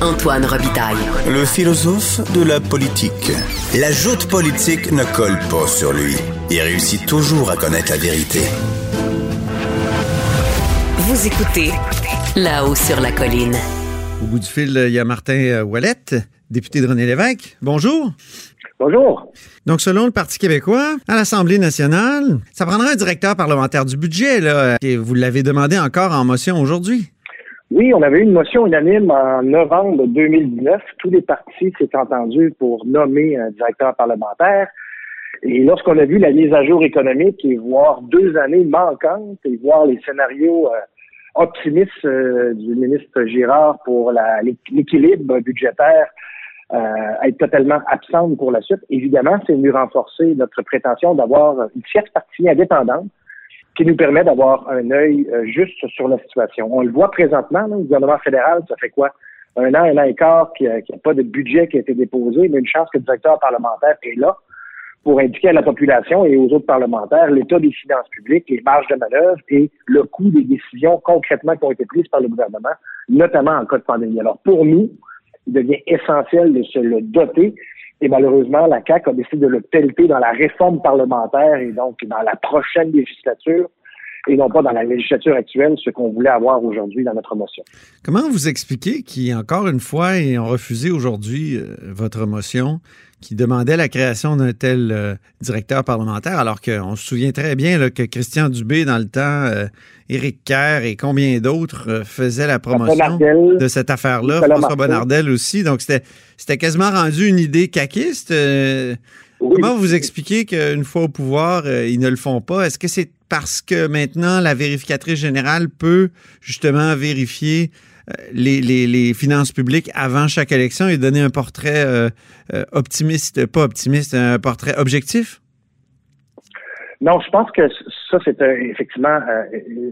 Antoine Robitaille. Le philosophe de la politique. La joute politique ne colle pas sur lui. Il réussit toujours à connaître la vérité. Vous écoutez là-haut sur la colline. Au bout du fil, il y a Martin Ouellette, député de René Lévesque. Bonjour. Bonjour. Donc, selon le Parti québécois, à l'Assemblée nationale, ça prendra un directeur parlementaire du budget, là, et vous l'avez demandé encore en motion aujourd'hui. Oui, on avait eu une motion unanime en novembre 2019. Tous les partis s'étaient entendus pour nommer un directeur parlementaire. Et lorsqu'on a vu la mise à jour économique et voir deux années manquantes et voir les scénarios euh, optimistes euh, du ministre Girard pour l'équilibre budgétaire euh, être totalement absente pour la suite, évidemment, c'est venu renforcer notre prétention d'avoir une tierce partie indépendante qui nous permet d'avoir un œil euh, juste sur la situation. On le voit présentement, le gouvernement fédéral, ça fait quoi? Un an, un an et quart qu'il n'y a, pas de budget qui a été déposé, mais une chance que le directeur parlementaire est là pour indiquer à la population et aux autres parlementaires l'état des finances publiques, les marges de manœuvre et le coût des décisions concrètement qui ont été prises par le gouvernement, notamment en cas de pandémie. Alors pour nous, il devient essentiel de se le doter et malheureusement, la CAQ a décidé de le pelleter dans la réforme parlementaire et donc dans la prochaine législature et non pas dans la législature actuelle, ce qu'on voulait avoir aujourd'hui dans notre motion. Comment vous expliquez encore une fois, ont refusé aujourd'hui euh, votre motion qui demandait la création d'un tel euh, directeur parlementaire, alors qu'on se souvient très bien que Christian Dubé, dans le temps, euh, Éric Kerr et combien d'autres faisaient la promotion de cette affaire-là, François Bonnardel aussi. Donc, c'était quasiment rendu une idée caquiste. Comment vous expliquez qu'une fois au pouvoir, ils ne le font pas? Est-ce que c'est parce que maintenant, la vérificatrice générale peut justement vérifier euh, les, finances publiques avant chaque élection et donner un portrait euh, euh, optimiste, pas optimiste, un portrait objectif? Non, je pense que ça, c'est effectivement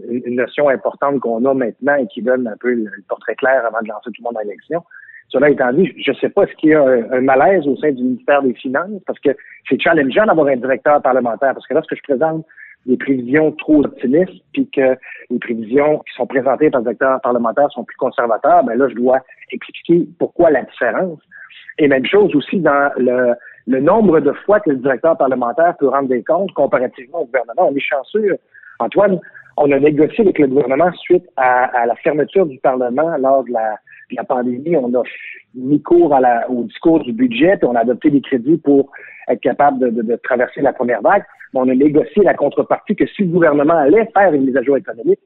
une notion importante qu'on a maintenant et qui donne un peu le portrait clair avant de lancer tout le monde à l'élection. Cela étant dit, je ne sais pas ce qu'il y a un, malaise au sein du ministère des Finances parce que c'est challengeant d'avoir un directeur parlementaire parce que lorsque je présente des prévisions trop optimistes, puis que les prévisions qui sont présentées par le directeur parlementaire sont plus conservateurs, ben là, je dois expliquer pourquoi la différence. Et même chose aussi dans le, le nombre de fois que le directeur parlementaire peut rendre des comptes comparativement au gouvernement. On est chanceux. Antoine, on a négocié avec le gouvernement suite à, la fermeture du Parlement lors de la, la pandémie. On a mis cours à la, au discours du budget, puis on a adopté des crédits pour être capable de, de, de traverser la première vague on a négocié la contrepartie que si le gouvernement allait faire une mise à jour économique,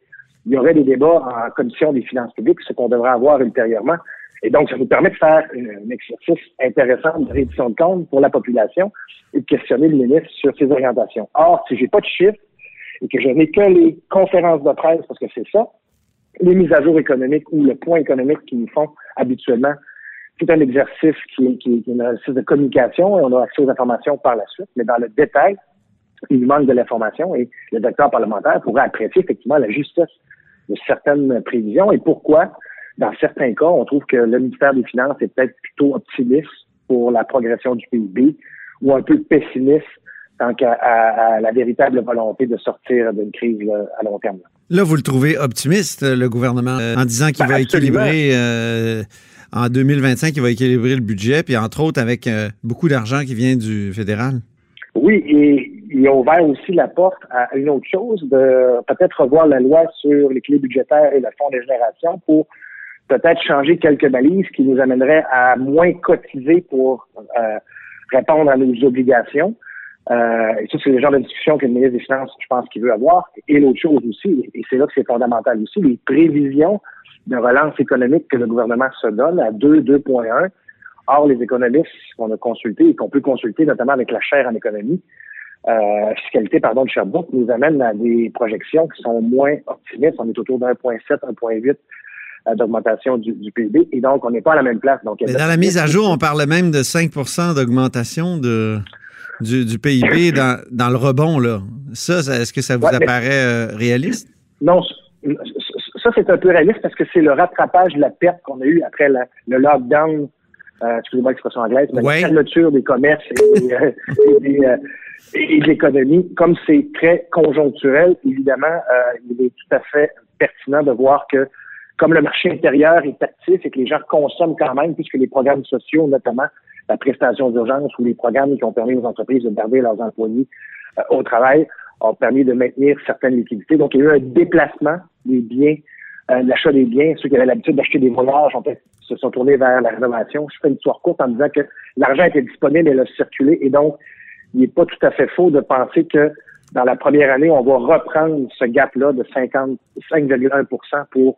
il y aurait des débats en commission des finances publiques, ce qu'on devrait avoir ultérieurement. Et donc, ça nous permet de faire un exercice intéressant de réduction de compte pour la population et de questionner le ministre sur ses orientations. Or, si j'ai pas de chiffres et que je n'ai que les conférences de presse, parce que c'est ça, les mises à jour économiques ou le point économique qu'ils nous font habituellement, c'est un exercice qui, qui, est un exercice de communication et on a accès aux informations par la suite. Mais dans le détail, il manque de l'information et le docteur parlementaire pourrait apprécier effectivement la justesse de certaines prévisions et pourquoi, dans certains cas, on trouve que le ministère des Finances est peut-être plutôt optimiste pour la progression du PIB ou un peu pessimiste tant qu'à la véritable volonté de sortir d'une crise à long terme. Là, vous le trouvez optimiste, le gouvernement, euh, en disant qu'il ben, va équilibrer euh, en 2025, il va équilibrer le budget, puis entre autres avec euh, beaucoup d'argent qui vient du fédéral? Oui, et il a ouvert aussi la porte à une autre chose, de peut-être revoir la loi sur les clés budgétaires et le fonds de génération pour peut-être changer quelques balises qui nous amèneraient à moins cotiser pour euh, répondre à nos obligations. Euh, et ça, c'est le genre de discussion que le ministre des Finances, je pense, qu'il veut avoir. Et l'autre chose aussi, et c'est là que c'est fondamental aussi, les prévisions de relance économique que le gouvernement se donne à 2, 2.1. Or, les économistes qu'on a consultés et qu'on peut consulter, notamment avec la chaire en économie, euh, fiscalité pardon, de Sherbrooke nous amène à des projections qui sont moins optimistes. On est autour d'un 1,7, 1,8 euh, d'augmentation du, PIB. Et donc, on n'est pas à la même place. Donc, Mais dans la mise à jour, on parlait même de 5% d'augmentation de, du, PIB dans, dans, le rebond. Là. Ça, est-ce que ça vous apparaît euh, réaliste? Non, ça, c'est un peu réaliste parce que c'est le rattrapage de la perte qu'on a eue après le lockdown euh, excusez-moi l'expression anglaise, mais la fermeture des commerces et, euh, euh, et, de l'économie, comme c'est très conjoncturel, évidemment, il est tout à fait pertinent de voir que comme le marché intérieur est actif et que les gens consomment quand même, puisque les programmes sociaux, notamment la prestation d'urgence ou les programmes qui ont permis aux entreprises de garder leurs employés euh, au travail, ont permis de maintenir certaines liquidités. Donc, il y a eu un déplacement des biens, euh, l'achat des biens. Ceux qui avaient l'habitude d'acheter des voyages ont se sont tournés vers la rénovation. Je fais une histoire courte en disant que l'argent était disponible et a circulé. Et donc, il n'est pas tout à fait faux de penser que dans la première année, on va reprendre ce gap-là de 55,1% pour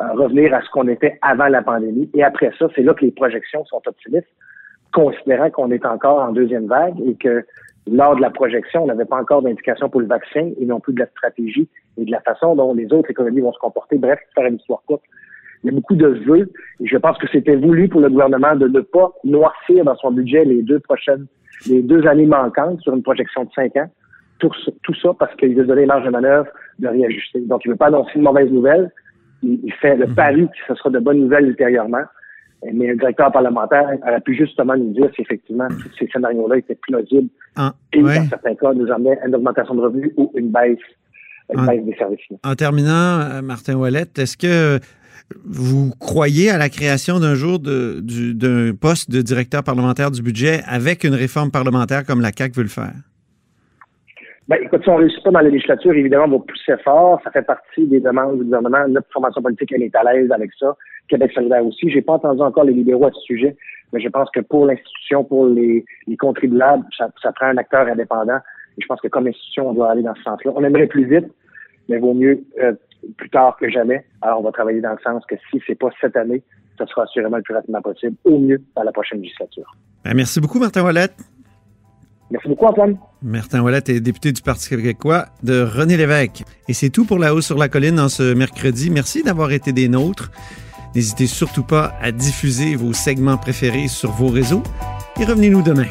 euh, revenir à ce qu'on était avant la pandémie. Et après ça, c'est là que les projections sont optimistes, considérant qu'on est encore en deuxième vague et que lors de la projection, on n'avait pas encore d'indication pour le vaccin et non plus de la stratégie et de la façon dont les autres économies vont se comporter. Bref, faire une histoire courte. Il y a beaucoup de vœux et je pense que c'était voulu pour le gouvernement de ne pas noircir dans son budget les deux prochaines, les deux années manquantes sur une projection de cinq ans. Tout, tout ça parce qu'il veut donner marge de manœuvre de réajuster. Donc, il ne veut pas annoncer une mauvaise nouvelle. Il, fait le mhm. pari que ce sera de bonnes nouvelles ultérieurement. Mais le directeur parlementaire aurait pu justement nous dire si effectivement tous ces scénarios-là étaient plausibles ah, et dans certains cas nous amenaient à une augmentation de revenus ou une baisse, une baisse des services. En terminant, euh, Martin Wallet, est-ce que vous croyez à la création d'un jour d'un poste de directeur parlementaire du budget avec une réforme parlementaire comme la CAQ veut le faire? Ben, écoute, si on ne réussit pas dans la législature, évidemment, on va pousser fort. Ça fait partie des demandes du gouvernement. Notre formation politique, elle est à l'aise avec ça. Québec solidaire aussi. J'ai pas entendu encore les libéraux à ce sujet, mais je pense que pour l'institution, pour les, contribuables, ça, prend un acteur indépendant. Et je pense que comme institution, on doit aller dans ce sens-là. On aimerait plus vite, mais vaut mieux euh, plus tard que jamais. Alors, on va travailler dans le sens que si c'est pas cette année, ça sera assurément le plus rapidement possible, au mieux dans la prochaine législature. Ben, merci beaucoup, Martin Wallet. Merci beaucoup, Antoine. Martin Wallet est député du Parti québécois de René Lévesque. Et c'est tout pour La Hausse sur la Colline en ce mercredi. Merci d'avoir été des nôtres. N'hésitez surtout pas à diffuser vos segments préférés sur vos réseaux et revenez-nous demain.